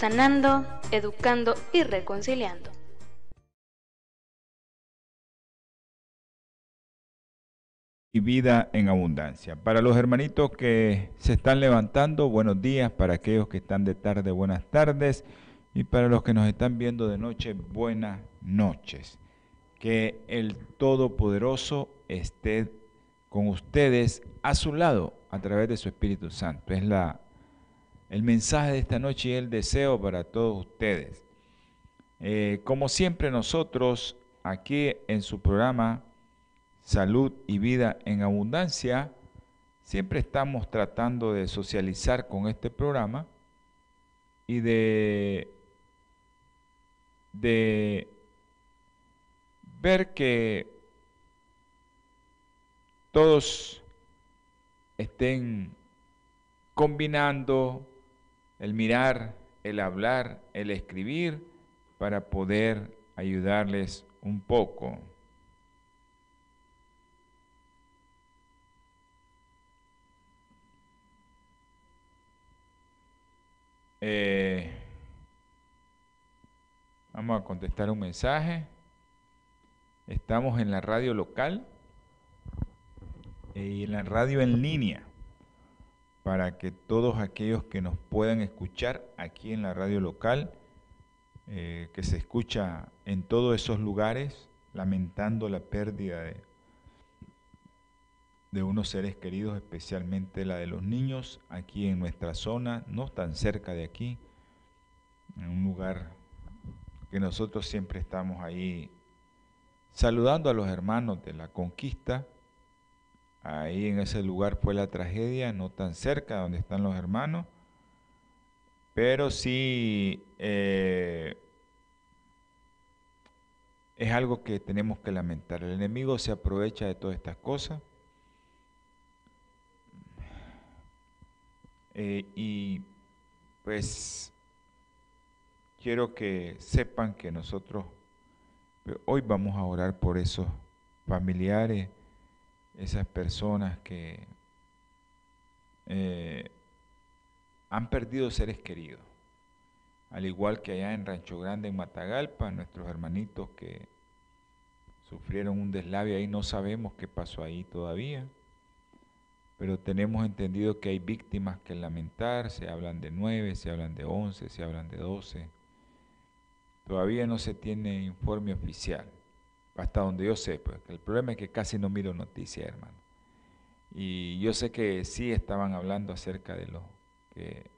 sanando, educando y reconciliando. Y vida en abundancia. Para los hermanitos que se están levantando, buenos días. Para aquellos que están de tarde, buenas tardes. Y para los que nos están viendo de noche, buenas noches. Que el Todopoderoso esté con ustedes a su lado a través de su Espíritu Santo. Es la el mensaje de esta noche y el deseo para todos ustedes. Eh, como siempre nosotros aquí en su programa Salud y Vida en Abundancia, siempre estamos tratando de socializar con este programa y de, de ver que todos estén combinando el mirar, el hablar, el escribir, para poder ayudarles un poco. Eh, vamos a contestar un mensaje. Estamos en la radio local y en la radio en línea para que todos aquellos que nos puedan escuchar aquí en la radio local, eh, que se escucha en todos esos lugares, lamentando la pérdida de, de unos seres queridos, especialmente la de los niños, aquí en nuestra zona, no tan cerca de aquí, en un lugar que nosotros siempre estamos ahí saludando a los hermanos de la conquista, Ahí en ese lugar fue la tragedia, no tan cerca donde están los hermanos, pero sí eh, es algo que tenemos que lamentar. El enemigo se aprovecha de todas estas cosas. Eh, y pues quiero que sepan que nosotros hoy vamos a orar por esos familiares esas personas que eh, han perdido seres queridos. Al igual que allá en Rancho Grande, en Matagalpa, nuestros hermanitos que sufrieron un deslave ahí, no sabemos qué pasó ahí todavía, pero tenemos entendido que hay víctimas que lamentar, se hablan de nueve, se hablan de once, se hablan de doce. Todavía no se tiene informe oficial hasta donde yo sé, pues, el problema es que casi no miro noticias, hermano. Y yo sé que sí estaban hablando acerca de lo que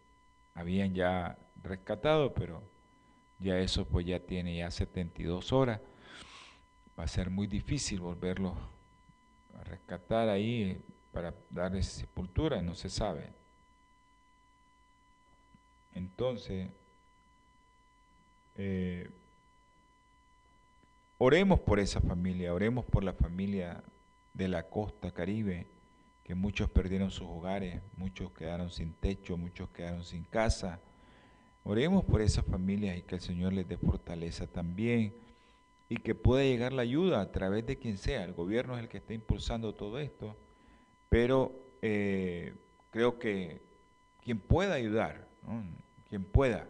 habían ya rescatado, pero ya eso pues ya tiene ya 72 horas. Va a ser muy difícil volverlo a rescatar ahí para darle sepultura, no se sabe. Entonces, eh, Oremos por esa familia, oremos por la familia de la costa caribe, que muchos perdieron sus hogares, muchos quedaron sin techo, muchos quedaron sin casa. Oremos por esas familias y que el Señor les dé fortaleza también y que pueda llegar la ayuda a través de quien sea. El gobierno es el que está impulsando todo esto, pero eh, creo que quien pueda ayudar, quien pueda.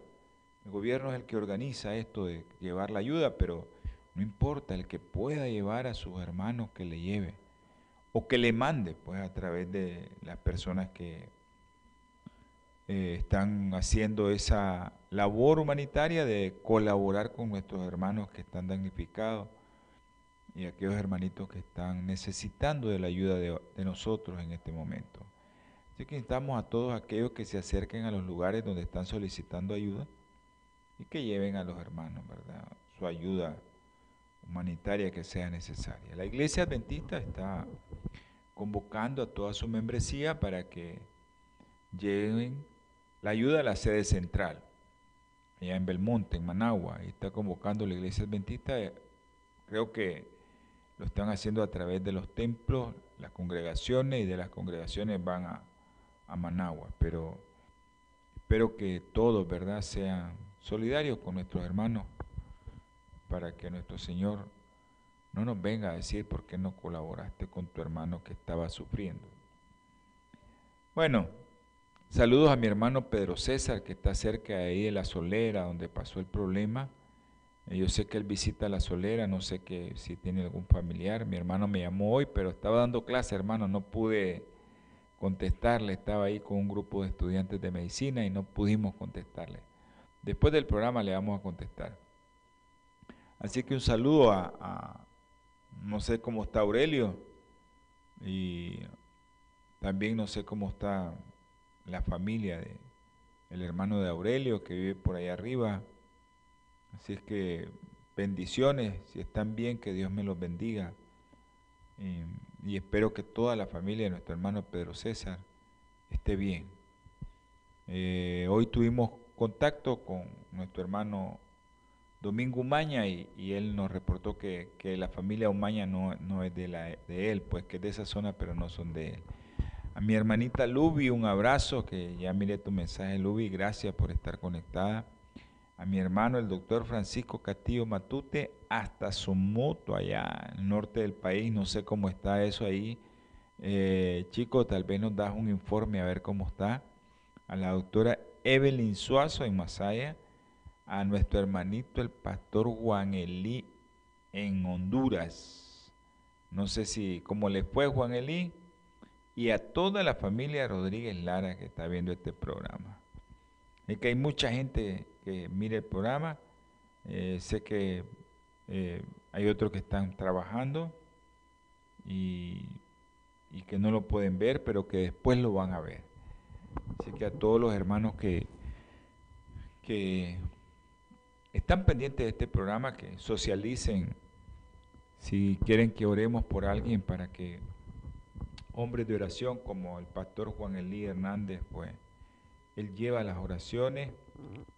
El gobierno es el que organiza esto de llevar la ayuda, pero no importa, el que pueda llevar a sus hermanos que le lleve. O que le mande, pues a través de las personas que eh, están haciendo esa labor humanitaria de colaborar con nuestros hermanos que están damnificados y aquellos hermanitos que están necesitando de la ayuda de, nosotros en este momento. Así que invitamos a todos aquellos que se acerquen a los lugares donde están solicitando ayuda y que lleven a los hermanos, ¿verdad? Su ayuda humanitaria que sea necesaria. La Iglesia Adventista está convocando a toda su membresía para que lleven la ayuda a la sede central. allá en Belmonte, en Managua, y está convocando a la iglesia adventista. Creo que lo están haciendo a través de los templos, las congregaciones, y de las congregaciones van a, a Managua. Pero espero que todos, ¿verdad?, sean solidarios con nuestros hermanos para que nuestro Señor no nos venga a decir por qué no colaboraste con tu hermano que estaba sufriendo. Bueno, saludos a mi hermano Pedro César, que está cerca de ahí de la solera, donde pasó el problema. Eh, yo sé que él visita la solera, no sé que, si tiene algún familiar. Mi hermano me llamó hoy, pero estaba dando clase, hermano, no pude contestarle. Estaba ahí con un grupo de estudiantes de medicina y no pudimos contestarle. Después del programa le vamos a contestar. Así que un saludo a no sé cómo está Aurelio y también no sé cómo está la familia de el hermano de Aurelio que vive por ahí arriba. Así es que bendiciones, si están bien, que Dios me los bendiga. y espero que toda la familia de nuestro hermano Pedro César esté bien. Eh, hoy tuvimos contacto con nuestro hermano Domingo Umaña y, él nos reportó que, la familia Umaña no, no es de, él, pues que es de esa zona, pero no son de él. A mi hermanita Luby, un abrazo, que ya miré tu mensaje, Luby, gracias por estar conectada. A mi hermano, el doctor Francisco Castillo Matute, hasta su moto allá en el norte del país, no sé cómo está eso ahí. Eh, chico, tal vez nos das un informe a ver cómo está. A la doctora Evelyn Suazo en Masaya a nuestro hermanito el pastor Juan Elí en Honduras. No sé si cómo le fue Juan Elí y a toda la familia Rodríguez Lara que está viendo este programa. Es que hay mucha gente que mire el programa. Eh, sé que eh, hay otros que están trabajando y, y que no lo pueden ver, pero que después lo van a ver. Así que a todos los hermanos que, que están pendientes de este programa, que socialicen si quieren que oremos por alguien para que hombres de oración como el pastor Juan Elí Hernández, pues él lleva las oraciones,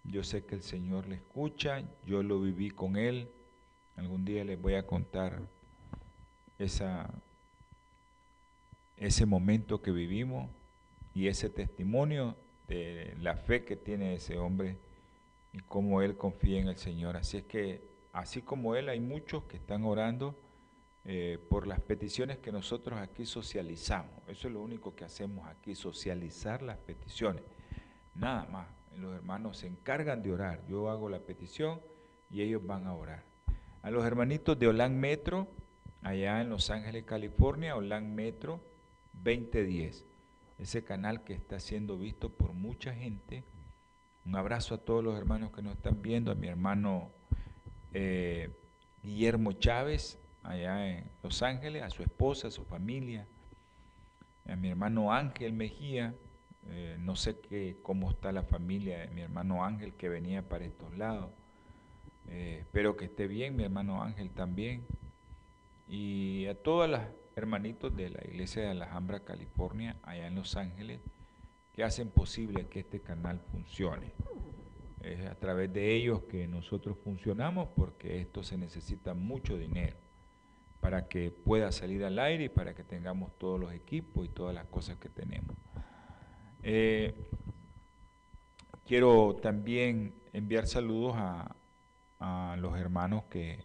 yo sé que el Señor le escucha, yo lo viví con él, algún día les voy a contar ese momento que vivimos y ese testimonio de la fe que tiene ese hombre y cómo él confía en el Señor. Así es que, así como él, hay muchos que están orando eh, por las peticiones que nosotros aquí socializamos. Eso es lo único que hacemos aquí, socializar las peticiones. Nada más. Los hermanos se encargan de orar. Yo hago la petición y ellos van a orar. A los hermanitos de Olan Metro, allá en Los Ángeles, California, Olan Metro 2010. Ese canal que está siendo visto por mucha gente un abrazo a todos los hermanos que nos están viendo, a mi hermano eh, Guillermo Chávez, allá en Los Ángeles, a su esposa, a su familia, a mi hermano Ángel Mejía, eh, no sé qué, cómo está la familia de mi hermano Ángel que venía para estos lados. Eh, espero que esté bien, mi hermano Ángel también. Y a todos los hermanitos de la iglesia de Alhambra, California, allá en Los Ángeles, que hacen posible que este canal funcione. Es a través de ellos que nosotros funcionamos porque esto se necesita mucho dinero para que pueda salir al aire y para que tengamos todos los equipos y todas las cosas que tenemos. Eh, quiero también enviar saludos a, a los hermanos que,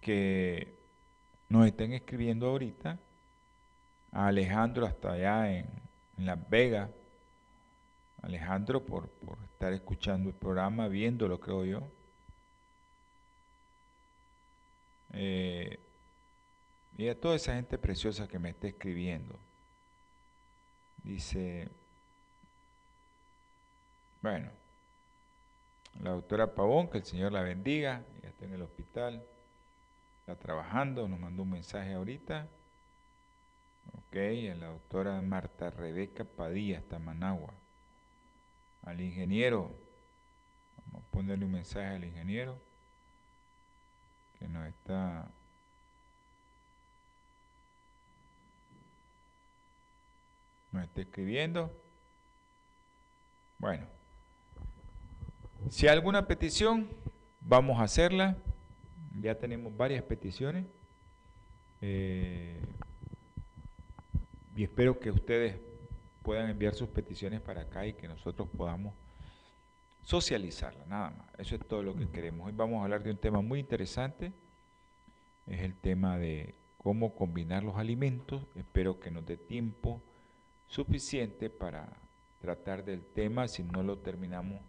que nos estén escribiendo ahorita a Alejandro hasta allá en, Las Vegas. Alejandro por, estar escuchando el programa, viéndolo creo yo. Eh, y a toda esa gente preciosa que me está escribiendo. Dice, bueno, la doctora Pavón, que el Señor la bendiga, ella está en el hospital, está trabajando, nos mandó un mensaje ahorita. Ok, a la doctora Marta Rebeca Padilla, hasta Managua. Al ingeniero, vamos a ponerle un mensaje al ingeniero que nos está nos está escribiendo. Bueno, Si hay alguna petición, vamos a hacerla. Ya tenemos varias peticiones. Eh, y espero que ustedes puedan enviar sus peticiones para acá y que nosotros podamos socializarla, nada más. Eso es todo lo que queremos. Hoy vamos a hablar de un tema muy interesante. Es el tema de cómo combinar los alimentos. Espero que nos dé tiempo suficiente para tratar del tema, si no lo terminamos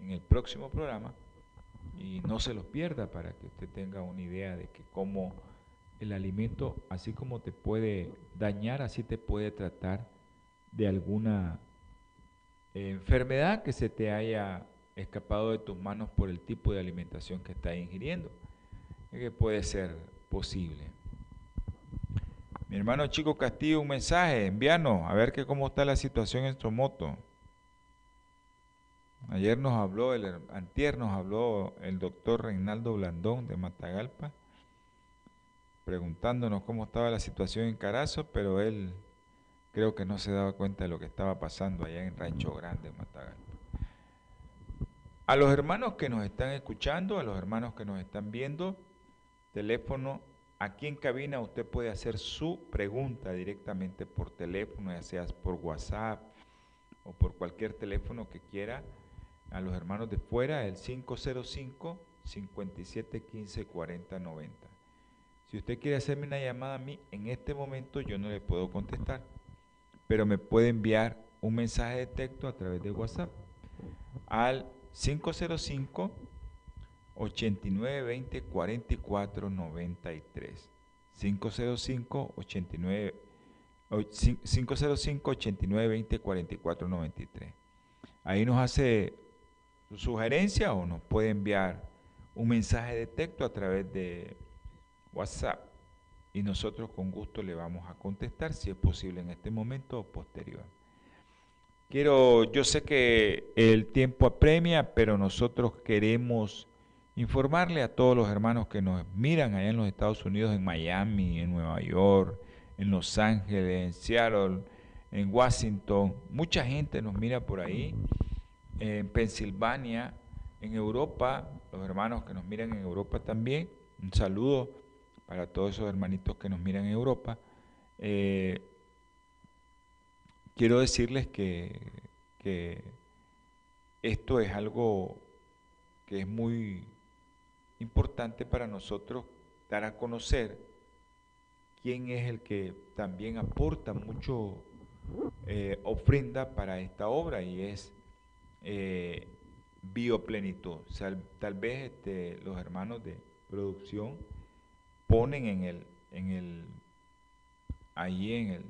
en el próximo programa. Y no se los pierda para que usted tenga una idea de que cómo el alimento, así como te puede dañar, así te puede tratar de alguna enfermedad que se te haya escapado de tus manos por el tipo de alimentación que estás ingiriendo. que puede ser posible. Mi hermano Chico Castillo, un mensaje, envíanos, a ver que cómo está la situación en moto. Ayer nos habló, el, antier nos habló el doctor Reinaldo Blandón de Matagalpa, preguntándonos cómo estaba la situación en Carazo, pero él creo que no se daba cuenta de lo que estaba pasando allá en Rancho Grande, Matagalpa. A los hermanos que nos están escuchando, a los hermanos que nos están viendo, teléfono, aquí en cabina usted puede hacer su pregunta directamente por teléfono, ya sea por WhatsApp o por cualquier teléfono que quiera. A los hermanos de fuera, el 505 5715 4090. Si usted quiere hacerme una llamada a mí, en este momento yo no le puedo contestar, pero me puede enviar un mensaje de texto a través de WhatsApp al 505 8920 4493 505 89 505 8920 4493 Ahí nos hace su sugerencia o nos puede enviar un mensaje de texto a través de WhatsApp y nosotros con gusto le vamos a contestar si es posible en este momento o posterior. Quiero, yo sé que el tiempo apremia, pero nosotros queremos informarle a todos los hermanos que nos miran allá en los Estados Unidos, en Miami, en Nueva York, en Los Ángeles, en Seattle, en Washington. Mucha gente nos mira por ahí, en Pensilvania, en Europa, los hermanos que nos miran en Europa también. Un saludo para todos esos hermanitos que nos miran en Europa. Eh, quiero decirles que, esto es algo que es muy importante para nosotros dar a conocer quién es el que también aporta mucho eh, ofrenda para esta obra y es eh, bioplenitud. Tal vez este, los hermanos de producción ponen en el, en el, ahí en el,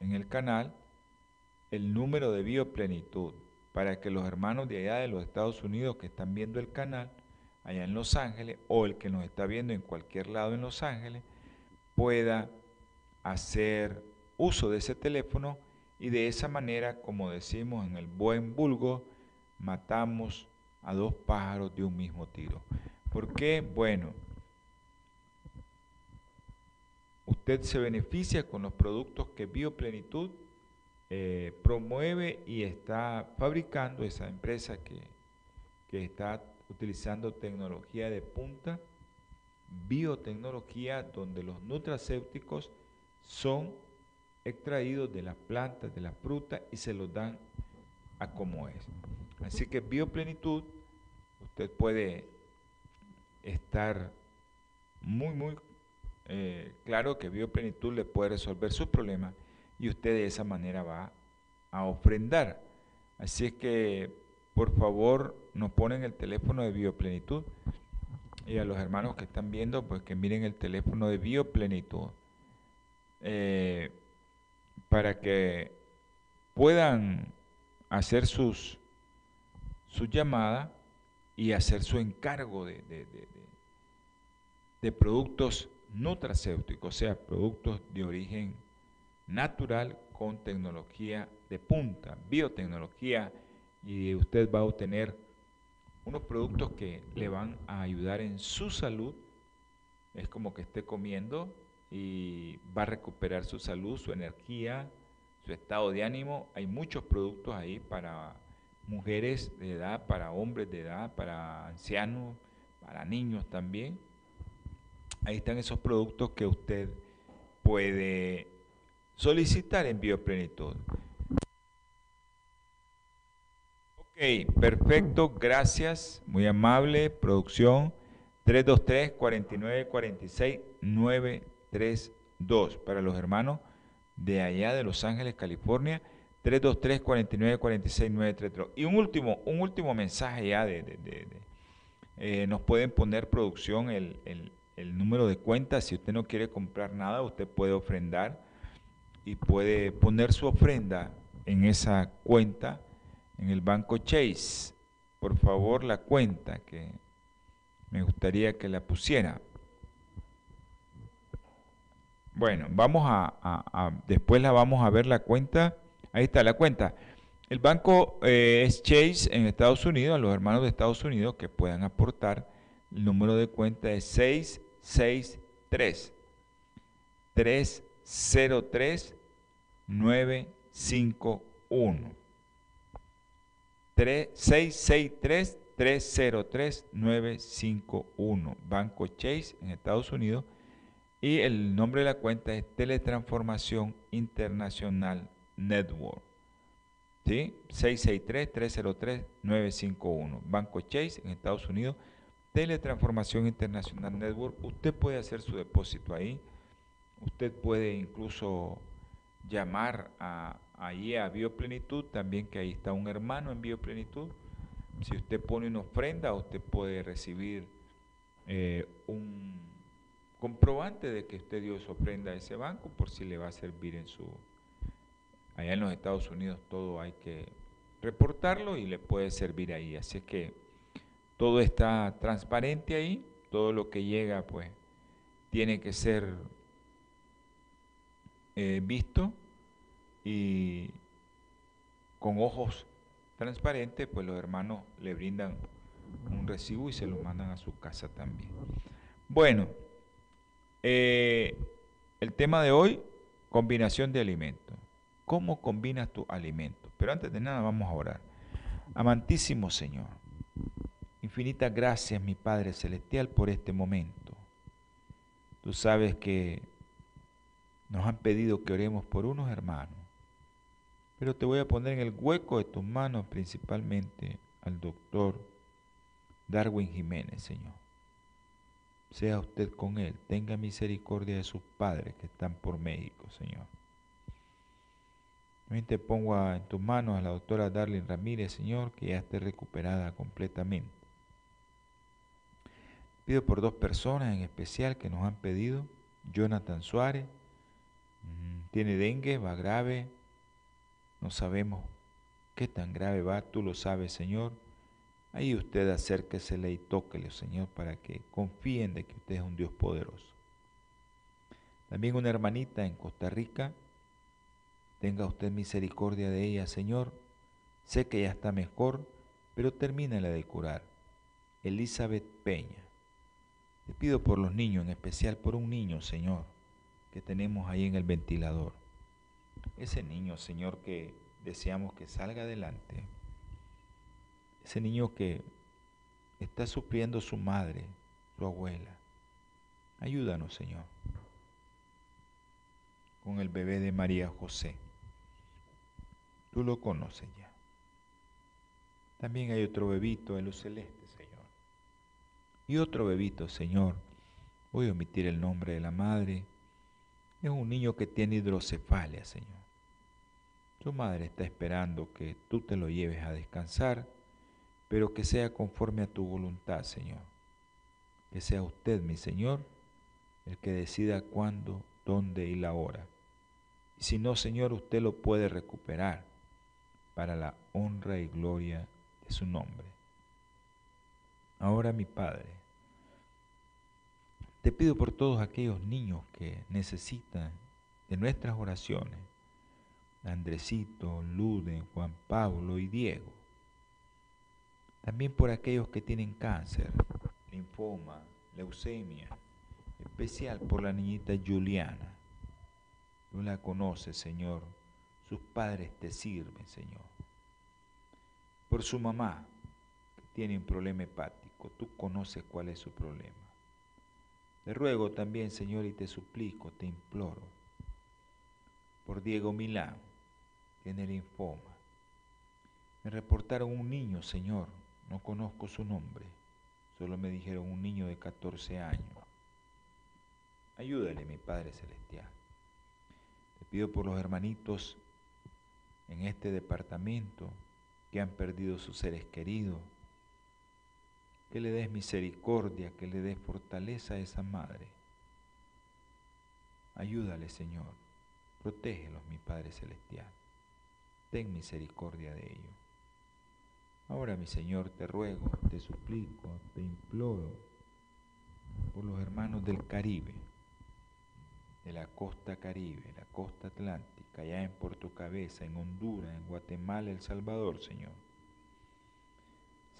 en el canal el número de bioplenitud para que los hermanos de allá de los Estados Unidos que están viendo el canal allá en Los Ángeles o el que nos está viendo en cualquier lado en Los Ángeles pueda hacer uso de ese teléfono y de esa manera, como decimos en el buen vulgo, matamos a dos pájaros de un mismo tiro. ¿Por qué? Bueno, usted se beneficia con los productos que Bioplenitud eh, promueve y está fabricando esa empresa que, que está utilizando tecnología de punta, biotecnología, donde los nutracéuticos son extraídos de las plantas, de la fruta y se los dan a como es. Así que bioplenitud, usted puede estar muy, muy eh, claro que bioplenitud le puede resolver sus problemas y usted de esa manera va a ofrendar. Así es que, por favor, nos ponen el teléfono de Bioplenitud y a los hermanos que están viendo, pues que miren el teléfono de Bioplenitud eh, para que puedan hacer sus, su llamada y hacer su encargo de, de, de productos nutracéuticos, o sea, productos de origen natural con tecnología de punta, biotecnología, y usted va a obtener unos productos que le van a ayudar en su salud. Es como que esté comiendo y va a recuperar su salud, su energía, su estado de ánimo. Hay muchos productos ahí para mujeres de edad, para hombres de edad, para ancianos, para niños también. Ahí están esos productos que usted puede solicitar en Bioplenitud. Ok, perfecto, gracias, muy amable, producción 323 4946 932 para los hermanos de allá de Los Ángeles, California. 323 4946 932 Y un último, un último mensaje ya de, eh, nos pueden poner producción el número de cuenta. Si usted no quiere comprar nada, usted puede ofrendar y puede poner su ofrenda en esa cuenta en el banco Chase. Por favor, la cuenta que me gustaría que la pusiera. Bueno, vamos a, después la vamos a ver la cuenta. Ahí está la cuenta. El banco eh, es Chase en Estados Unidos, a los hermanos de Estados Unidos que puedan aportar. El número de cuenta es 663 303 951. 663 303-951, Banco Chase en Estados Unidos. Y el nombre de la cuenta es Teletransformación Internacional Network. ¿Sí? 663-303-951, Banco Chase en Estados Unidos. Teletransformación Internacional Network. Usted puede hacer su depósito ahí. Usted puede incluso llamar a, ahí a Bioplenitud, también que ahí está un hermano en Bioplenitud si usted pone una ofrenda, usted puede recibir eh, un comprobante de que usted dio su ofrenda a ese banco por si le va a servir en su... Allá en los Estados Unidos todo hay que reportarlo y le puede servir ahí. Así que todo está transparente ahí, todo lo que llega pues tiene que ser eh, visto y con ojos transparente, pues los hermanos le brindan un recibo y se lo mandan a su casa también. Bueno, eh, el tema de hoy, combinación de alimentos. ¿Cómo combinas tu alimento? Pero antes de nada vamos a orar. Amantísimo Señor, infinitas gracias mi Padre Celestial por este momento. Tú sabes que nos han pedido que oremos por unos hermanos pero te voy a poner en el hueco de tus manos principalmente al doctor Darwin Jiménez, Señor. Sea usted con él, tenga misericordia de sus padres que están por México, Señor. También te pongo en tus manos a la doctora Darlene Ramírez, Señor, que ya esté recuperada completamente. Pido por dos personas en especial que nos han pedido. Jonathan Suárez, mm, tiene dengue, va grave, no sabemos qué tan grave va, tú lo sabes, Señor. Ahí usted acérquesele y tóquele, Señor, para que confíen de que usted es un Dios poderoso. También una hermanita en Costa Rica, tenga usted misericordia de ella, Señor. Sé que ya está mejor, pero termínela de curar. Elizabeth Peña. Te pido por los niños, en especial por un niño, Señor, que tenemos ahí en el ventilador ese niño, Señor, que deseamos que salga adelante, ese niño que está sufriendo su madre, su abuela, ayúdanos, Señor, con el bebé de María José. Tú lo conoces ya. También hay otro bebito en los celeste. Y otro bebito, Señor. Voy a omitir el nombre de la madre. Es un niño que tiene hidrocefalia, Señor. Tu madre está esperando que tú te lo lleves a descansar, pero que sea conforme a tu voluntad, Señor. Que sea usted, mi Señor, el que decida cuándo, dónde y la hora. Y si no, Señor, usted lo puede recuperar para la honra y gloria de su nombre. Ahora, mi Padre, te pido por todos aquellos niños que necesitan de nuestras oraciones Andresito, Luden, Juan Pablo y Diego. También por aquellos que tienen cáncer, linfoma, leucemia, especial por la niñita Juliana. Tú la conoces, Señor. Sus padres te sirven, Señor. por su mamá, que tiene un problema hepático. Tú conoces cuál es su problema. Te ruego también, Señor, y te suplico, te imploro, por Diego Milán, que tiene linfoma. Me reportaron un niño, Señor, no conozco su nombre, solo me dijeron un niño de 14 años. Ayúdale, mi Padre Celestial. Te pido por los hermanitos en este departamento que han perdido sus seres queridos, que le des misericordia, que le des fortaleza a esa madre. Ayúdale, Señor. Protégelos, mi Padre Celestial. Ten misericordia de ellos. Ahora, mi Señor, te ruego, te suplico, te imploro por los hermanos del Caribe de la costa caribe, la costa atlántica, allá en Puerto Cabeza, en Honduras, en Guatemala, El Salvador, Señor.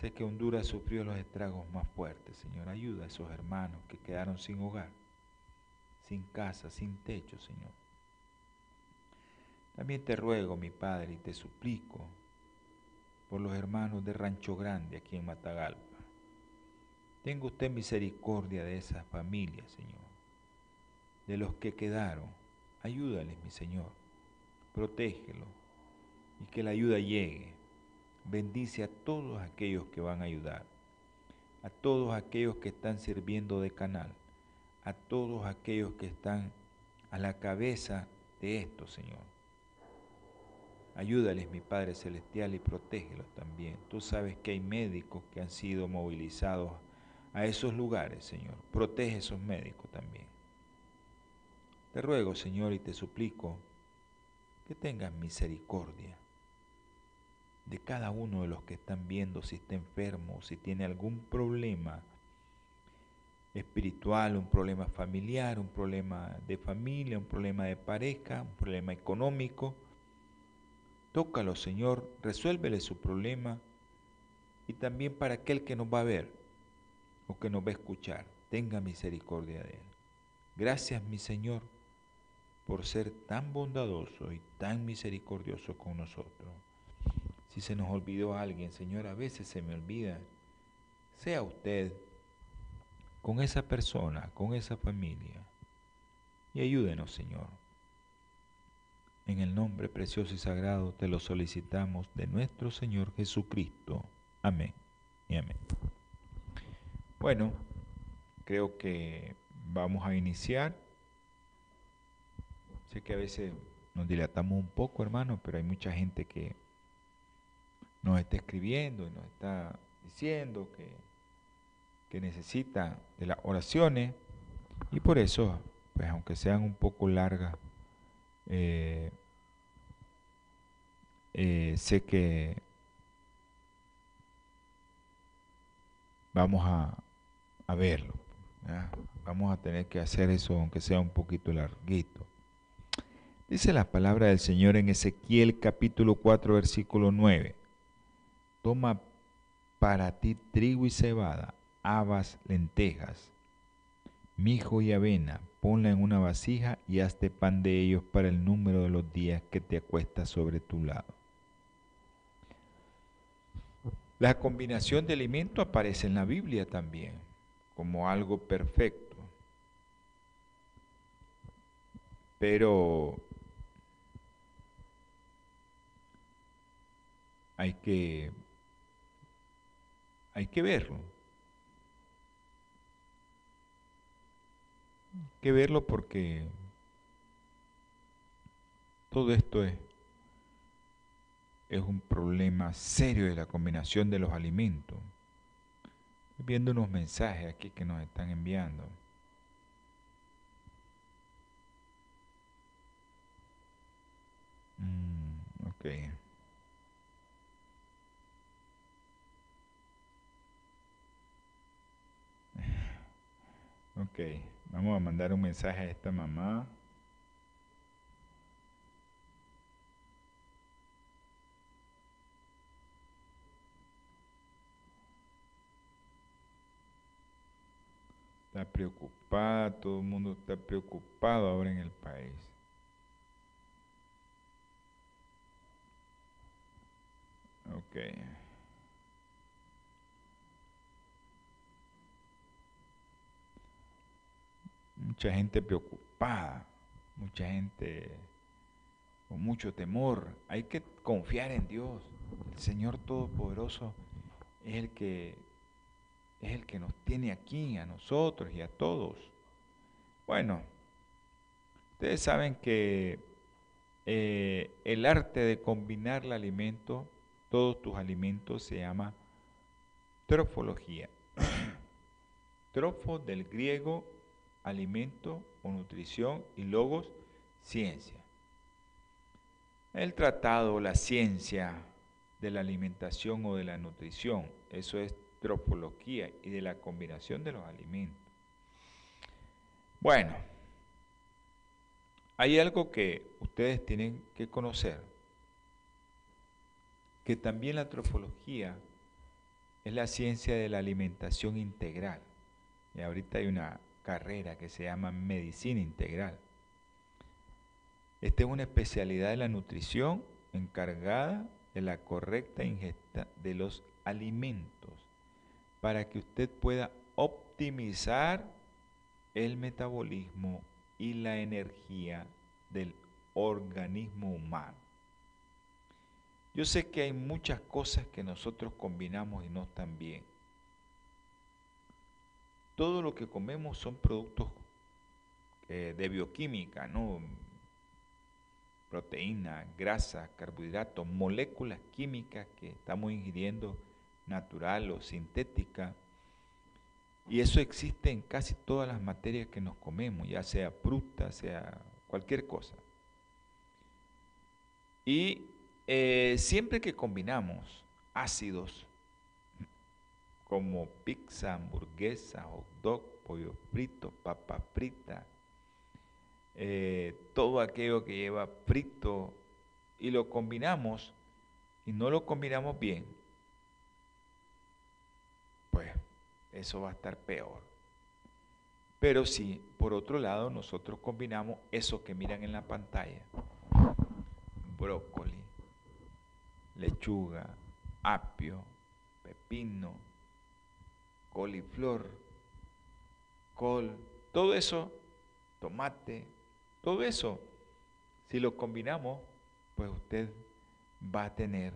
Sé que Honduras sufrió los estragos más fuertes, Señor. Ayuda a esos hermanos que quedaron sin hogar, sin casa, sin techo, Señor. También te ruego, mi Padre, y te suplico por los hermanos de Rancho Grande aquí en Matagalpa. Tenga usted misericordia de esas familias, Señor de los que quedaron. Ayúdales, mi Señor. Protégelo y que la ayuda llegue. Bendice a todos aquellos que van a ayudar, a todos aquellos que están sirviendo de canal, a todos aquellos que están a la cabeza de esto, Señor. Ayúdales, mi Padre Celestial, y protégelos también. Tú sabes que hay médicos que han sido movilizados a esos lugares, Señor. Protege esos médicos también. Te ruego, Señor, y te suplico que tengas misericordia de cada uno de los que están viendo si está enfermo, si tiene algún problema espiritual, un problema familiar, un problema de familia, un problema de pareja, un problema económico. Tócalo, Señor, resuélvele su problema y también para aquel que nos va a ver o que nos va a escuchar, tenga misericordia de él. Gracias, mi Señor por ser tan bondadoso y tan misericordioso con nosotros. Si se nos olvidó alguien, Señor, a veces se me olvida, sea usted con esa persona, con esa familia, y ayúdenos, Señor. En el nombre precioso y sagrado te lo solicitamos de nuestro Señor Jesucristo. Amén y amén. Bueno, creo que vamos a iniciar Sé que a veces nos dilatamos un poco, hermano, pero hay mucha gente que nos está escribiendo y nos está diciendo que, que necesita de las oraciones y por eso, pues aunque sean un poco largas, eh, eh, sé que vamos a, a verlo. Vamos a tener que hacer eso aunque sea un poquito larguito. Dice la palabra del Señor en Ezequiel capítulo 4 versículo 9. Toma para ti trigo y cebada, habas, lentejas, mijo y avena, ponla en una vasija y hazte pan de ellos para el número de los días que te acuestas sobre tu lado. La combinación de alimento aparece en la Biblia también como algo perfecto. Pero hay que, hay que verlo. Hay que verlo porque todo esto es, es un problema serio de la combinación de los alimentos. Estoy viendo unos mensajes aquí que nos están enviando. Mm, ok. Ok, vamos a mandar un mensaje a esta mamá. Está preocupada, todo el mundo está preocupado ahora en el país. Ok. Mucha gente preocupada, mucha gente con mucho temor. Hay que confiar en Dios. El Señor Todopoderoso es el que es el que nos tiene aquí a nosotros y a todos. Bueno, ustedes saben que eh, el arte de combinar el alimento, todos tus alimentos, se llama trofología. Trofo del griego alimento o nutrición y logos ciencia. El tratado, la ciencia de la alimentación o de la nutrición, eso es tropología y de la combinación de los alimentos. Bueno, hay algo que ustedes tienen que conocer, que también la trofología es la ciencia de la alimentación integral. Y ahorita hay una carrera que se llama medicina integral. Esta es una especialidad de la nutrición encargada de la correcta ingesta de los alimentos para que usted pueda optimizar el metabolismo y la energía del organismo humano. Yo sé que hay muchas cosas que nosotros combinamos y no están bien. Todo lo que comemos son productos eh, de bioquímica, ¿no? Proteína, grasa, carbohidratos, moléculas químicas que estamos ingiriendo natural o sintética. Y eso existe en casi todas las materias que nos comemos, ya sea fruta, sea cualquier cosa. Y eh, siempre que combinamos ácidos como pizza, hamburguesa, hot dog, pollo frito, papa frita, eh, todo aquello que lleva frito y lo combinamos y no lo combinamos bien, pues eso va a estar peor. Pero si por otro lado nosotros combinamos eso que miran en la pantalla, brócoli, lechuga, apio, pepino, coliflor, col, todo eso, tomate, todo eso, si lo combinamos, pues usted va a tener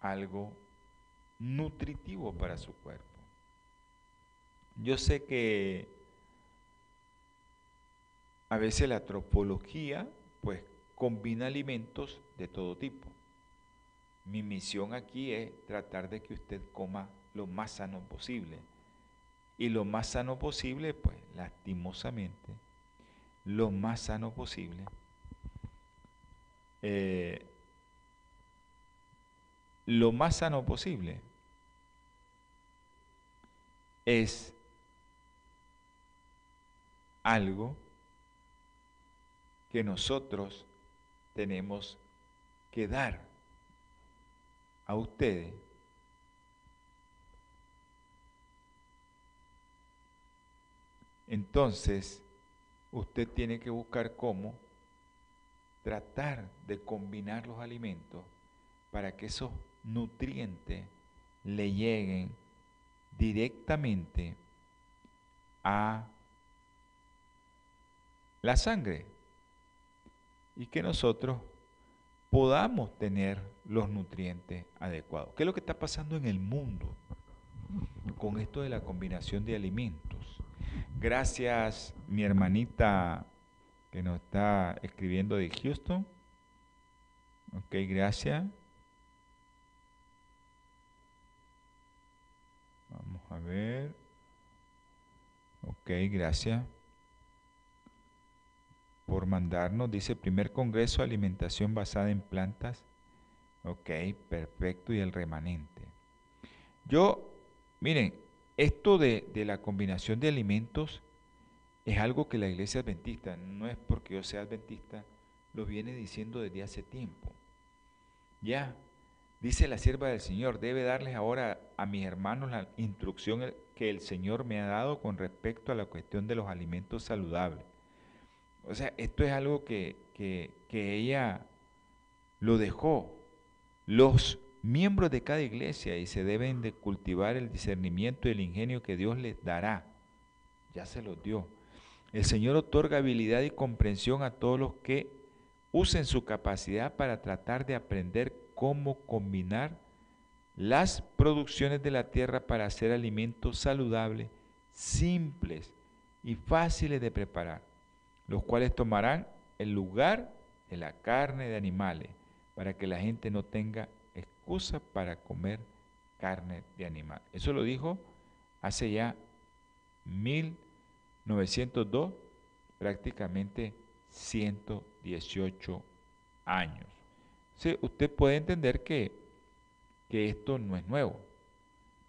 algo nutritivo para su cuerpo. Yo sé que a veces la tropología pues combina alimentos de todo tipo. Mi misión aquí es tratar de que usted coma lo más sano posible. Y lo más sano posible, pues lastimosamente, lo más sano posible, eh, lo más sano posible es algo que nosotros tenemos que dar a ustedes Entonces, usted tiene que buscar cómo tratar de combinar los alimentos para que esos nutrientes le lleguen directamente a la sangre y que nosotros podamos tener los nutrientes adecuados. ¿Qué es lo que está pasando en el mundo con esto de la combinación de alimentos? Gracias, mi hermanita que nos está escribiendo de Houston. Ok, gracias. Vamos a ver. Ok, gracias por mandarnos. Dice primer Congreso Alimentación basada en plantas. Ok, perfecto. Y el remanente. Yo, miren, esto de, la combinación de alimentos es algo que la iglesia adventista, no es porque yo sea adventista, lo viene diciendo desde hace tiempo. Ya, dice la sierva del Señor, debe darles ahora a mis hermanos la instrucción que el Señor me ha dado con respecto a la cuestión de los alimentos saludables. O sea, esto es algo que, que, que ella lo dejó. Los miembros de cada iglesia y se deben de cultivar el discernimiento y el ingenio que Dios les dará. Ya se los dio. El Señor otorga habilidad y comprensión a todos los que usen su capacidad para tratar de aprender cómo combinar las producciones de la tierra para hacer alimentos saludables, simples y fáciles de preparar, los cuales tomarán el lugar de la carne de animales, para que la gente no tenga excusa para comer carne de animal. Eso lo dijo hace ya 1902, prácticamente 118 años. usted puede entender que, que esto no es nuevo.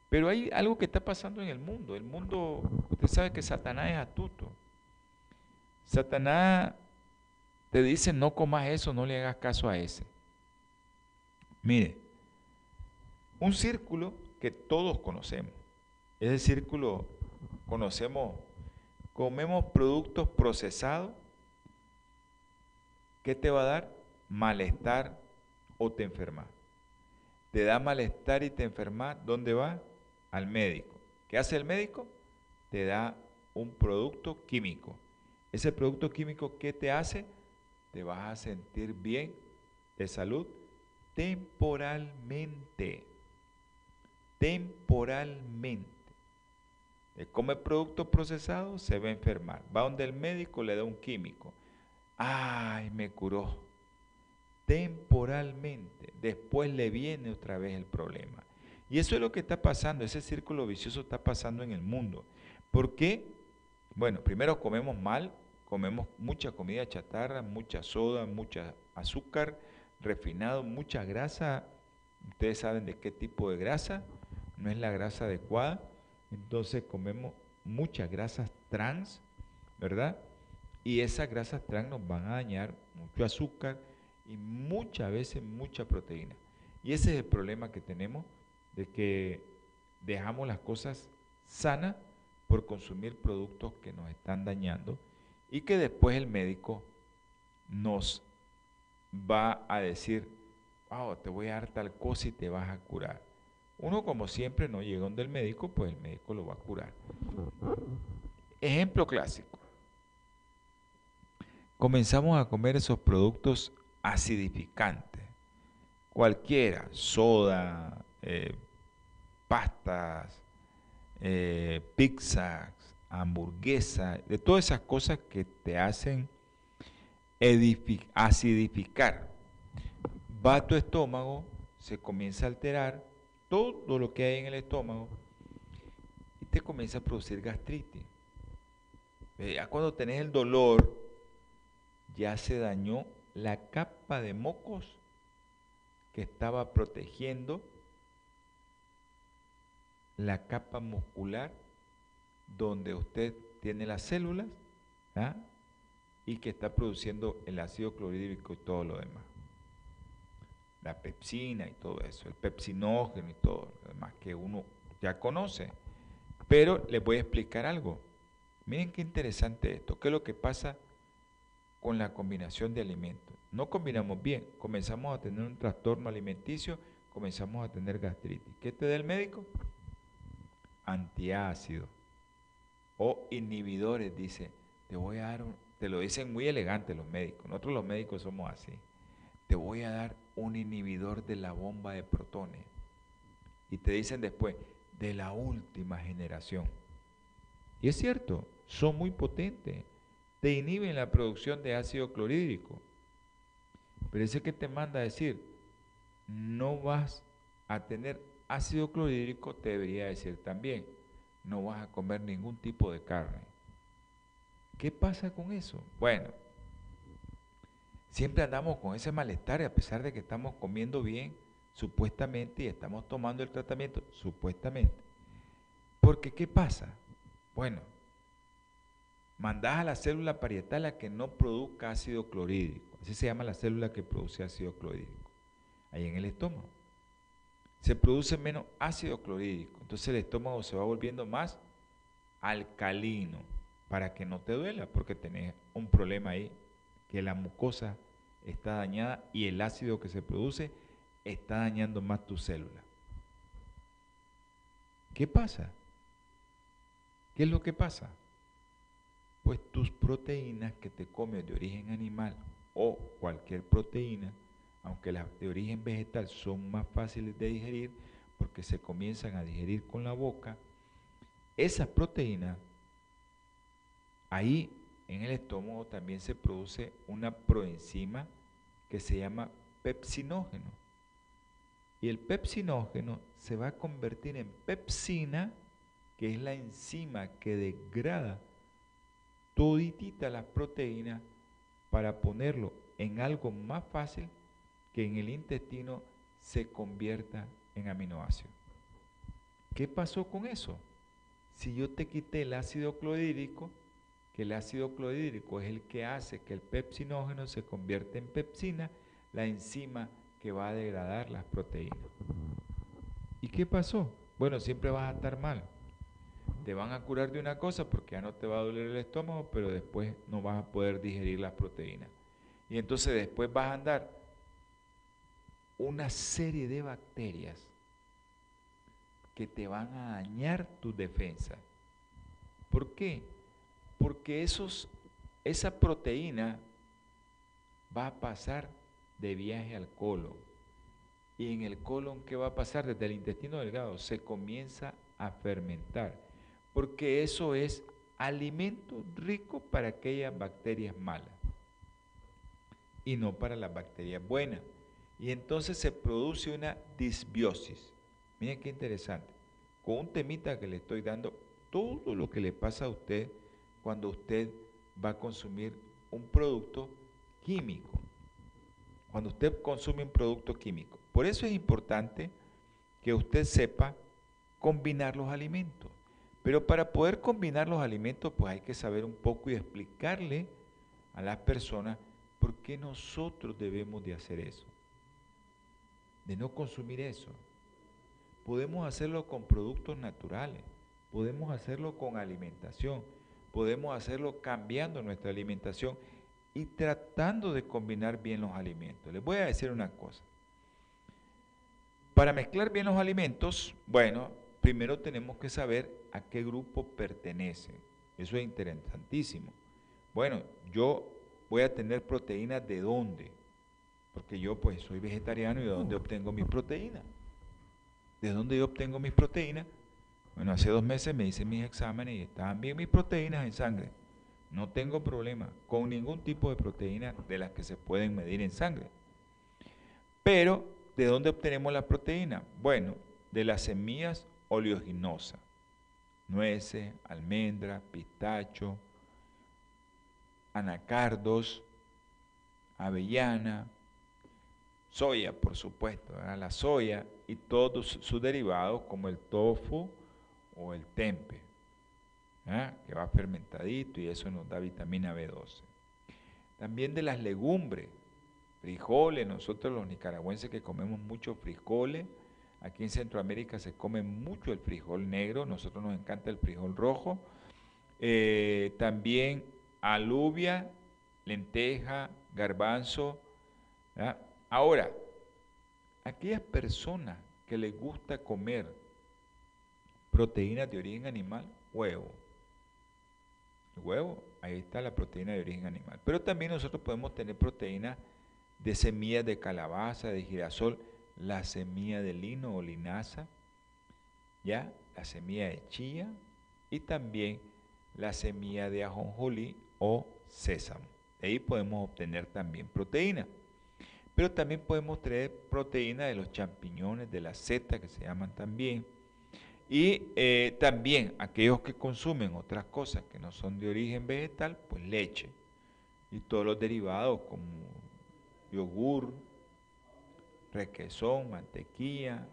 Pero hay algo que está pasando en el mundo. El mundo, usted sabe que Satanás es astuto. Satanás te dice, no comas eso, no le hagas caso a ese. Mire, un círculo que todos conocemos. Ese círculo conocemos, comemos productos procesados. ¿Qué te va a dar? Malestar o te enfermas. Te da malestar y te enfermas, ¿dónde va? Al médico. ¿Qué hace el médico? Te da un producto químico. Ese producto químico, ¿qué te hace? Te vas a sentir bien de salud temporalmente. Temporalmente. De come productos procesados, se va a enfermar. Va donde el médico le da un químico. Ay, me curó. Temporalmente. Después le viene otra vez el problema. Y eso es lo que está pasando. Ese círculo vicioso está pasando en el mundo. ¿Por qué? Bueno, primero comemos mal, comemos mucha comida chatarra, mucha soda, mucha azúcar, refinado, mucha grasa. Ustedes saben de qué tipo de grasa, no es la grasa adecuada. Entonces comemos muchas grasas trans, ¿verdad? Y esas grasas trans nos van a dañar mucho azúcar y muchas veces mucha proteína. Y ese es el problema que tenemos de que dejamos las cosas sanas por consumir productos que nos están dañando y que después el médico nos va a decir, wow, te voy a dar tal cosa y te vas a curar. Uno como siempre no llega donde el médico, pues el médico lo va a curar. Ejemplo clásico. Comenzamos a comer esos productos acidificantes. Cualquiera, soda, eh, pastas, eh, pizzas, hamburguesas, de todas esas cosas que te hacen acidificar. Va a tu estómago, se comienza a alterar todo lo que hay en el estómago y te comienza a producir gastritis. Ya cuando tenés el dolor, ya se dañó la capa de mocos que estaba protegiendo la capa muscular donde usted tiene las células ¿ah? y que está produciendo el ácido clorhídrico y todo lo demás. La pepsina y todo eso, el pepsinógeno y todo lo demás que uno ya conoce. Pero les voy a explicar algo. Miren qué interesante esto. ¿Qué es lo que pasa con la combinación de alimentos? No combinamos bien, comenzamos a tener un trastorno alimenticio, comenzamos a tener gastritis. ¿Qué te da el médico? Antiácido o inhibidores, dice. Te voy a dar un, te lo dicen muy elegante los médicos. Nosotros los médicos somos así. Te voy a dar un inhibidor de la bomba de protones. Y te dicen después, de la última generación. Y es cierto, son muy potentes. Te inhiben la producción de ácido clorhídrico. Pero ese que te manda a decir, no vas a tener ácido clorhídrico, te debería decir también, no vas a comer ningún tipo de carne. ¿Qué pasa con eso? Bueno, siempre andamos con ese malestar y a pesar de que estamos comiendo bien, supuestamente, y estamos tomando el tratamiento, supuestamente. Porque ¿qué pasa? Bueno, mandás a la célula parietal a que no produzca ácido clorhídrico. Así se llama la célula que produce ácido clorhídrico. Ahí en el estómago. Se produce menos ácido clorhídrico. Entonces el estómago se va volviendo más alcalino para que no te duela, porque tenés un problema ahí, que la mucosa está dañada y el ácido que se produce está dañando más tu célula. ¿Qué pasa? ¿Qué es lo que pasa? pues tus proteínas que te comes de origen animal o cualquier proteína, aunque las de origen vegetal son más fáciles de digerir porque se comienzan a digerir con la boca, esas proteínas, ahí en el estómago también se produce una proenzima que se llama pepsinógeno. Y el pepsinógeno se va a convertir en pepsina, que es la enzima que degrada toditita las proteínas para ponerlo en algo más fácil que en el intestino se convierta en aminoácido. ¿Qué pasó con eso? Si yo te quité el ácido clorhídrico, que el ácido clorhídrico es el que hace que el pepsinógeno se convierta en pepsina, la enzima que va a degradar las proteínas. ¿Y qué pasó? Bueno, siempre vas a estar mal. Te van a curar de una cosa porque ya no te va a doler el estómago, pero después no vas a poder digerir las proteínas. Y entonces después vas a andar una serie de bacterias que te van a dañar tu defensa. ¿Por qué? Porque esa proteína va a pasar de viaje al colon. Y en el colon, ¿qué va a pasar? Desde el intestino delgado se comienza a fermentar, porque eso es alimento rico para aquellas bacterias malas y no para las bacterias buenas. Y entonces se produce una disbiosis. Miren qué interesante. Con un temita que le estoy dando, todo lo que le pasa a usted cuando usted va a consumir un producto químico. Cuando usted consume un producto químico. Por eso es importante que usted sepa combinar los alimentos. Pero para poder combinar los alimentos, pues hay que saber un poco y explicarle a las personas por qué nosotros debemos de hacer eso de no consumir eso. Podemos hacerlo con productos naturales, podemos hacerlo con alimentación, podemos hacerlo cambiando nuestra alimentación y tratando de combinar bien los alimentos. Les voy a decir una cosa. Para mezclar bien los alimentos, bueno, primero tenemos que saber a qué grupo pertenece. Eso es interesantísimo. Bueno, yo voy a tener proteínas de dónde? Porque yo pues soy vegetariano y de dónde obtengo mis proteínas. ¿De dónde yo obtengo mis proteínas? Bueno, hace dos meses me hice mis exámenes y estaban bien mis proteínas en sangre. No tengo problema con ningún tipo de proteína de las que se pueden medir en sangre. Pero, ¿de dónde obtenemos la proteína? Bueno, de las semillas oleaginosas. Nueces, almendras, pistacho, anacardos, avellana, soya, por supuesto, la soya y todos sus derivados como el tofu o el tempe, que va fermentadito y eso nos da vitamina B12. También de las legumbres, frijoles, nosotros los nicaragüenses que comemos mucho frijoles, aquí en Centroamérica se come mucho el frijol negro, nosotros nos encanta el frijol rojo, eh, también alubia, lenteja, garbanzo, Ahora, aquellas personas que les gusta comer proteínas de origen animal, huevo. huevo, ahí está la proteína de origen animal. Pero también nosotros podemos tener proteínas de semillas de calabaza, de girasol, la semilla de lino o linaza, ya, la semilla de chía y también la semilla de ajonjolí o sésamo. De ahí podemos obtener también proteína. Pero también podemos traer proteína de los champiñones, de la seta que se llaman también. Y eh, también aquellos que consumen otras cosas que no son de origen vegetal, pues leche. Y todos los derivados como yogur, requesón, mantequilla,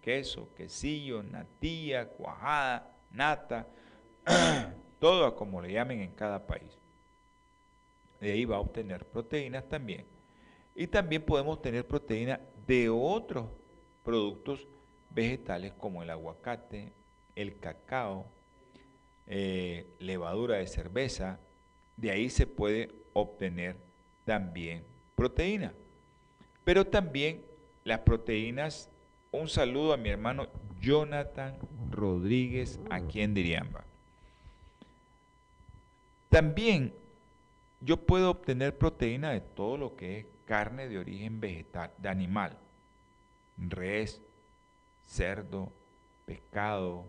queso, quesillo, natilla, cuajada, nata, todo como le llamen en cada país. De ahí va a obtener proteínas también y también podemos tener proteína de otros productos vegetales como el aguacate, el cacao, eh, levadura de cerveza. De ahí se puede obtener también proteína. Pero también las proteínas, un saludo a mi hermano Jonathan Rodríguez aquí en Diriamba. También yo puedo obtener proteína de todo lo que es carne de origen vegetal, de animal, res, cerdo, pescado,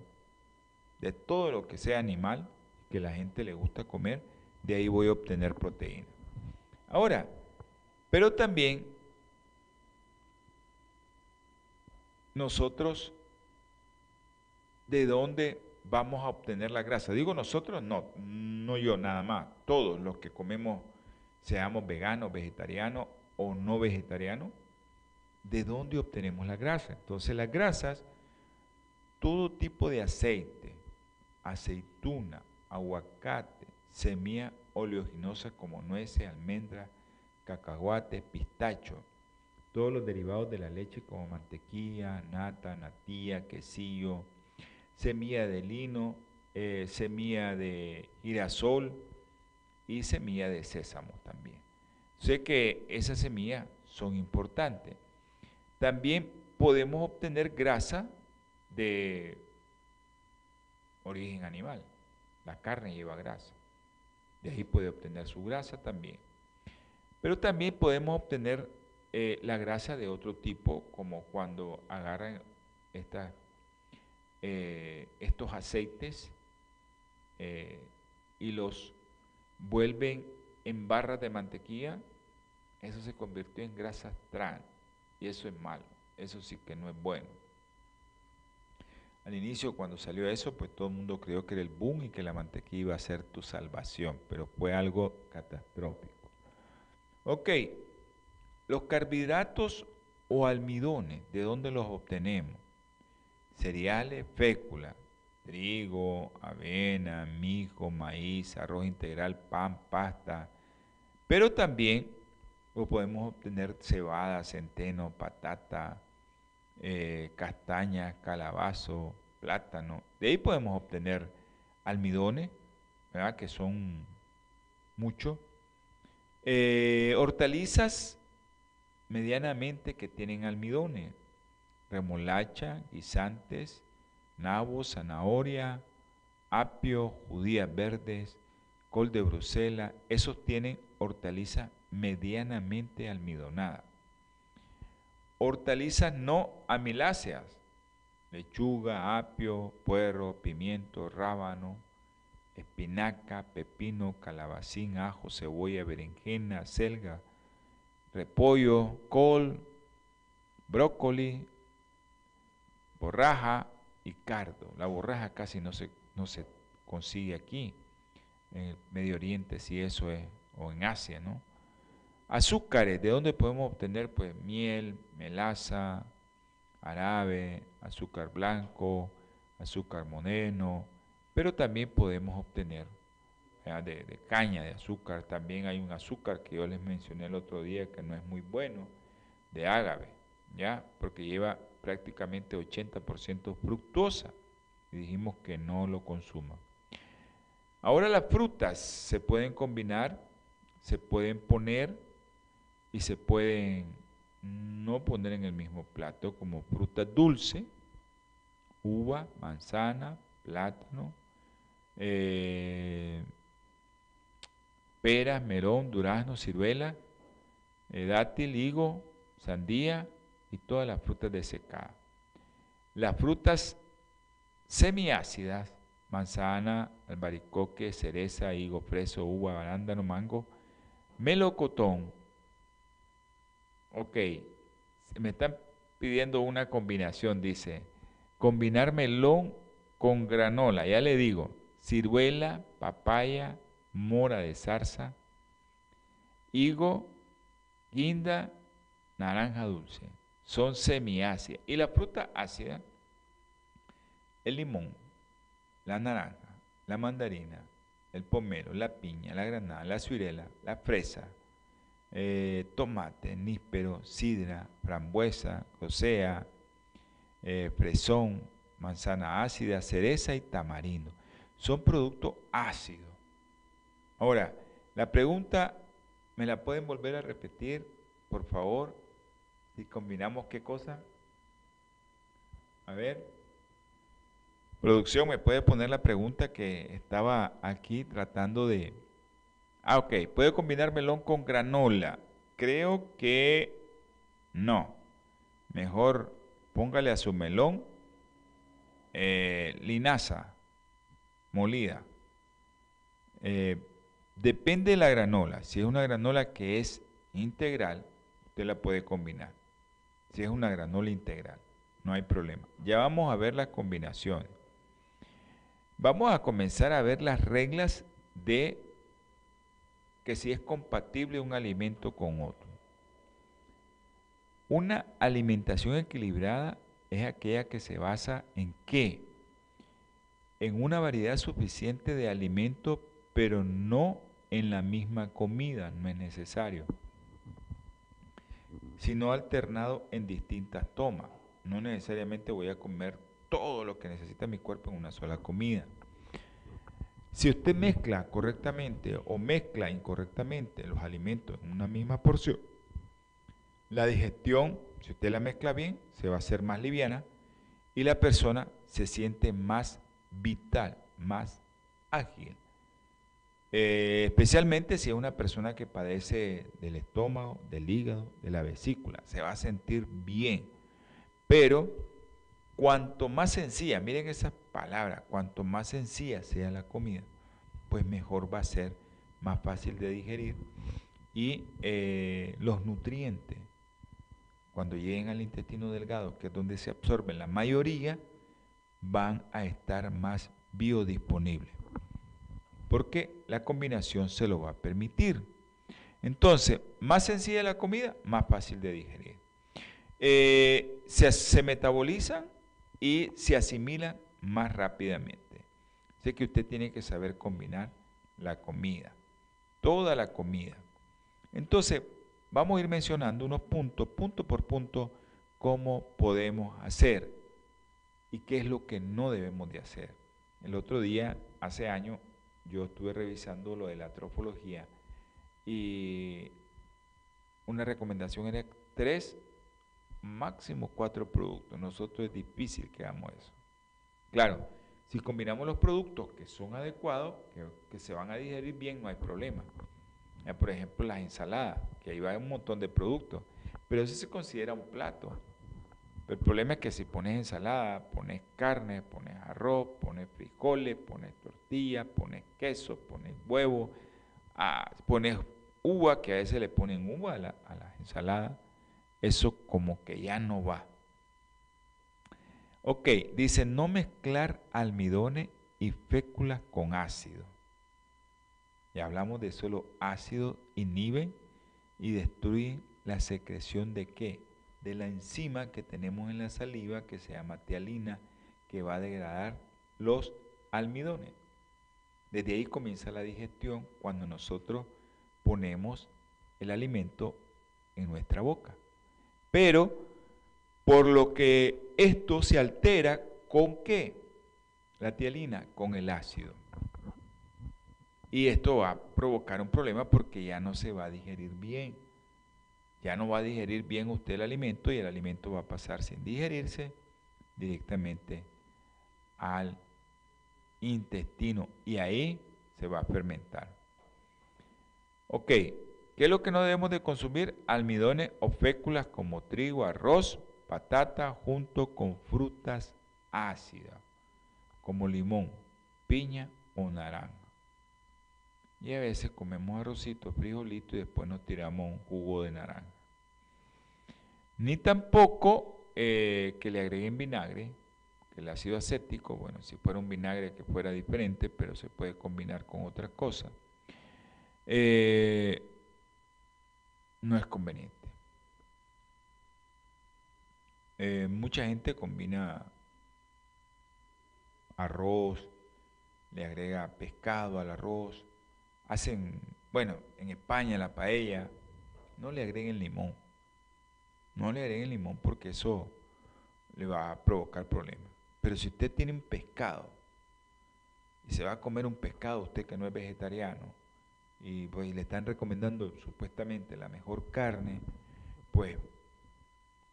de todo lo que sea animal que la gente le gusta comer, de ahí voy a obtener proteína. Ahora, pero también nosotros, ¿de dónde vamos a obtener la grasa? Digo nosotros, no, no yo nada más, todos los que comemos, seamos veganos, vegetarianos o no vegetarianos, ¿de dónde obtenemos la grasa? Entonces las grasas, todo tipo de aceite, aceituna, aguacate, semilla oleaginosa como nueces, almendras, cacahuates, pistacho, todos los derivados de la leche como mantequilla, nata, natilla, quesillo, semilla de lino, eh, semilla de girasol y semilla de sésamo también. Sé que esas semillas son importantes. También podemos obtener grasa de origen animal. La carne lleva grasa. De ahí puede obtener su grasa también. Pero también podemos obtener eh, la grasa de otro tipo, como cuando agarran eh, estos aceites eh, y los vuelven en barras de mantequilla, eso se convirtió en grasa trans y eso es malo, eso sí que no es bueno. Al inicio, cuando salió eso, pues todo el mundo creyó que era el boom y que la mantequilla iba a ser tu salvación, pero fue algo catastrófico. Ok, los carbohidratos o almidones, ¿de dónde los obtenemos? Cereales, fécula, trigo, avena, mijo, maíz, arroz integral, pan, pasta, pero también lo podemos obtener cebada, centeno, patata, eh, castaña, calabazo, plátano. De ahí podemos obtener almidones, que son muchos. Eh, hortalizas medianamente que tienen almidones, remolacha, guisantes, nabo, zanahoria, apio, judías verdes, col de Bruselas, esos tienen hortaliza medianamente almidonada hortalizas no amiláceas, lechuga, apio, puerro, pimiento, rábano, espinaca, pepino, calabacín, ajo, cebolla, berenjena, selga, repollo, col, brócoli, borraja y cardo. La borraja casi no se, no se consigue aquí, en el Medio Oriente, si eso es, o en Asia, ¿no? Azúcares, ¿de dónde podemos obtener? Pues miel, melaza, arabe, azúcar blanco, azúcar moreno, pero también podemos obtener de, caña de azúcar. También hay un azúcar que yo les mencioné el otro día que no es muy bueno, de ágave, ¿ya? Porque lleva prácticamente 80% fructosa y dijimos que no lo consuma. Ahora las frutas se pueden combinar, se pueden poner y se pueden no poner en el mismo plato como fruta dulce, uva, manzana, plátano, eh, peras, melón, durazno, ciruela, eh, dátil, higo, sandía y todas las frutas de secada. Las frutas semiácidas, manzana, albaricoque, cereza, higo, freso, uva, arándano, mango, melocotón, Ok, me están pidiendo una combinación, dice. Combinar melón con granola, ya le digo, ciruela, papaya, mora de zarza, higo, guinda, naranja dulce. Son semiácidas. Y la fruta ácida, el limón, la naranja, la mandarina, el pomelo, la piña, la granada, la ciruela, la fresa, eh, tomate, níspero, sidra, frambuesa, rosea, eh, fresón, manzana ácida, cereza y tamarindo. Son productos ácidos. Ahora, la pregunta, ¿me la pueden volver a repetir, por favor? Si combinamos qué cosa. A ver. Producción, ¿me puede poner la pregunta que estaba aquí tratando de, Ah, ok. ¿Puede combinar melón con granola? Creo que no. Mejor póngale a su melón eh, linaza molida. Eh, depende de la granola. Si es una granola que es integral, usted la puede combinar. Si es una granola integral, no hay problema. Ya vamos a ver las combinaciones. Vamos a comenzar a ver las reglas de que si es compatible un alimento con otro. Una alimentación equilibrada es aquella que se basa en qué? En una variedad suficiente de alimentos, pero no en la misma comida, no es necesario, sino alternado en distintas tomas. No necesariamente voy a comer todo lo que necesita mi cuerpo en una sola comida. Si usted mezcla correctamente o mezcla incorrectamente los alimentos en una misma porción, la digestión, si usted la mezcla bien, se va a hacer más liviana y la persona se siente más vital, más ágil. Eh, especialmente si es una persona que padece del estómago, del hígado, de la vesícula, se va a sentir bien. Pero cuanto más sencilla, miren esas palabras, cuanto más sencilla sea la comida, pues mejor va a ser, más fácil de digerir y eh, los nutrientes, cuando lleguen al intestino delgado, que es donde se absorben la mayoría, van a estar más biodisponibles, porque la combinación se lo va a permitir. Entonces, más sencilla la comida, más fácil de digerir. Eh, se, se metabolizan y se asimilan más rápidamente. Sé que usted tiene que saber combinar la comida, toda la comida. Entonces, vamos a ir mencionando unos puntos, punto por punto, cómo podemos hacer y qué es lo que no debemos de hacer. El otro día, hace años, yo estuve revisando lo de la trofología y una recomendación era tres, máximo cuatro productos. Nosotros es difícil que hagamos eso. Claro, si combinamos los productos que son adecuados, que, se van a digerir bien, no hay problema. por ejemplo, las ensaladas, que ahí va un montón de productos, pero eso se considera un plato. el problema es que si pones ensalada, pones carne, pones arroz, pones frijoles, pones tortilla, pones queso, pones huevo, ah, pones uva, que a veces le ponen uva a, la, a las ensaladas, eso como que ya no va. Ok, dice no mezclar almidones y féculas con ácido. Ya hablamos de solo ácido inhibe y destruye la secreción de qué? De la enzima que tenemos en la saliva que se llama tialina, que va a degradar los almidones. Desde ahí comienza la digestión cuando nosotros ponemos el alimento en nuestra boca. Pero por lo que esto se altera con qué? La tialina, con el ácido. Y esto va a provocar un problema porque ya no se va a digerir bien. Ya no va a digerir bien usted el alimento y el alimento va a pasar sin digerirse directamente al intestino y ahí se va a fermentar. Ok, ¿qué es lo que no debemos de consumir? Almidones o féculas como trigo, arroz, patata junto con frutas ácidas, como limón, piña o naranja. Y a veces comemos arrocito, frijolito y después nos tiramos un jugo de naranja. Ni tampoco eh, que le agreguen vinagre, que el ácido acético, bueno, si fuera un vinagre que fuera diferente, pero se puede combinar con otra cosa, eh, no es conveniente. Eh, mucha gente combina arroz, le agrega pescado al arroz, hacen, bueno, en España la paella, no le agreguen limón, no le agreguen limón porque eso le va a provocar problemas. Pero si usted tiene un pescado y se va a comer un pescado, usted que no es vegetariano, y pues le están recomendando supuestamente la mejor carne, pues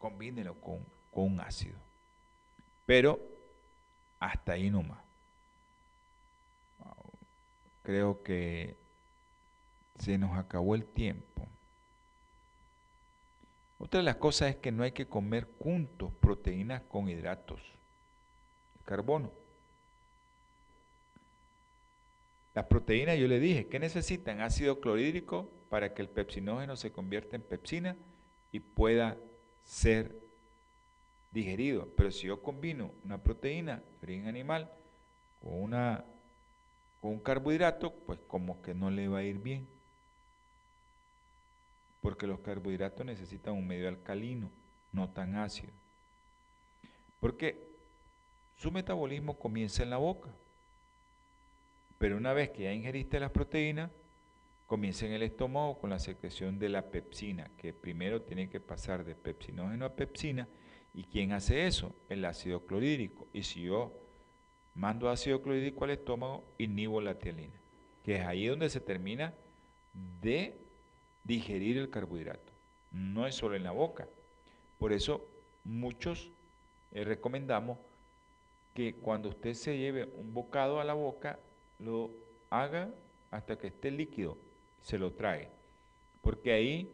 combínelo con, un ácido. Pero hasta ahí nomás. Creo que Se nos acabó el tiempo. Otra de las cosas es que no hay que comer juntos proteínas con hidratos de carbono. Las proteínas, yo le dije, ¿qué necesitan? Ácido clorhídrico para que el pepsinógeno se convierta en pepsina y pueda ser digerido. Pero si yo combino una proteína origen animal con, una, con un carbohidrato, pues como que no le va a ir bien. Porque los carbohidratos necesitan un medio alcalino, no tan ácido. Porque su metabolismo comienza en la boca. Pero una vez que ya ingeriste las proteínas, comienza en el estómago con la secreción de la pepsina, que primero tiene que pasar de pepsinógeno a pepsina. ¿Y quién hace eso? El ácido clorhídrico. Y si yo mando ácido clorhídrico al estómago, inhibo la tialina, que es ahí donde se termina de digerir el carbohidrato. No es solo en la boca. Por eso muchos eh, recomendamos que cuando usted se lleve un bocado a la boca, lo haga hasta que esté líquido se lo trae, porque ahí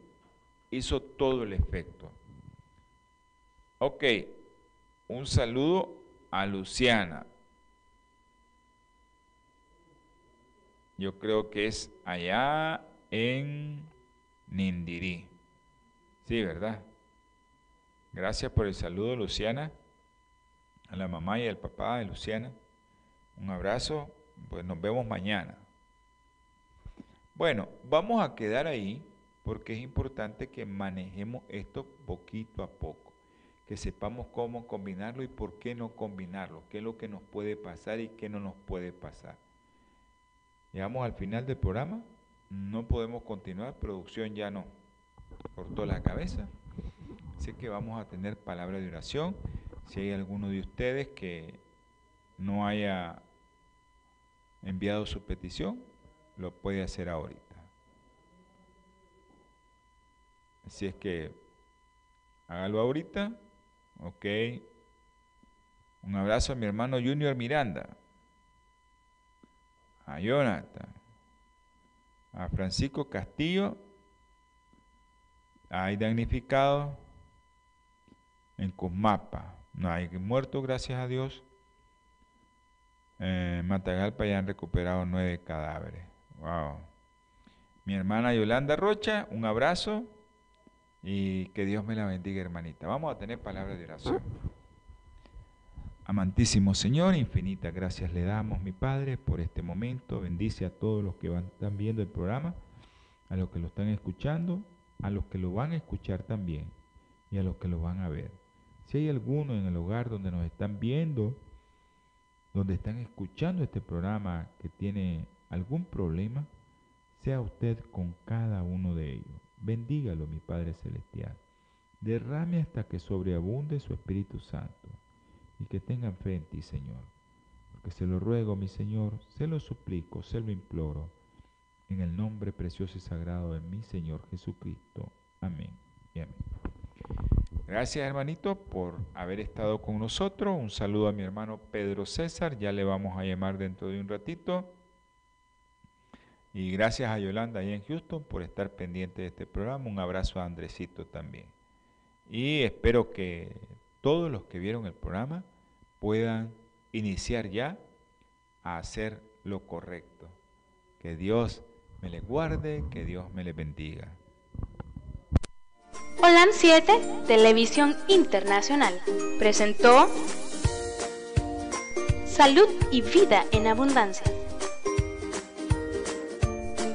hizo todo el efecto. Ok, un saludo a Luciana. Yo creo que es allá en Nindirí. Sí, ¿verdad? Gracias por el saludo, Luciana, a la mamá y al papá de Luciana. Un abrazo, pues nos vemos mañana. Bueno, vamos a quedar ahí porque es importante que manejemos esto poquito a poco, que sepamos cómo combinarlo y por qué no combinarlo, qué es lo que nos puede pasar y qué no nos puede pasar. Llegamos al final del programa, no podemos continuar, producción ya no cortó la cabeza, así que vamos a tener palabra de oración. Si hay alguno de ustedes que no haya enviado su petición, lo puede hacer ahorita. Así es que hágalo ahorita. Ok. Un abrazo a mi hermano Junior Miranda. A Jonathan. A Francisco Castillo. Hay damnificado en Cosmapa. No hay muerto, gracias a Dios. En Matagalpa ya han recuperado nueve cadáveres. Wow. Mi hermana Yolanda Rocha, un abrazo y que Dios me la bendiga, hermanita. Vamos a tener palabras de oración. Amantísimo Señor, infinitas gracias le damos, mi Padre, por este momento. Bendice a todos los que van, están viendo el programa, a los que lo están escuchando, a los que lo van a escuchar también y a los que lo van a ver. Si hay alguno en el hogar donde nos están viendo, donde están escuchando este programa que tiene algún problema, sea usted con cada uno de ellos. Bendígalo, mi Padre Celestial. Derrame hasta que sobreabunde su Espíritu Santo y que tengan fe en ti, Señor. Porque se lo ruego, mi Señor, se lo suplico, se lo imploro, en el nombre precioso y sagrado de mi Señor Jesucristo. Amén y amén. Gracias, hermanito, por haber estado con nosotros. Un saludo a mi hermano Pedro César, ya le vamos a llamar dentro de un ratito. Y gracias a Yolanda ahí en Houston por estar pendiente de este programa. Un abrazo a Andresito también. Y espero que todos los que vieron el programa puedan iniciar ya a hacer lo correcto. Que Dios me les guarde, que Dios me les bendiga. Holan 7, Televisión Internacional, presentó Salud y Vida en Abundancia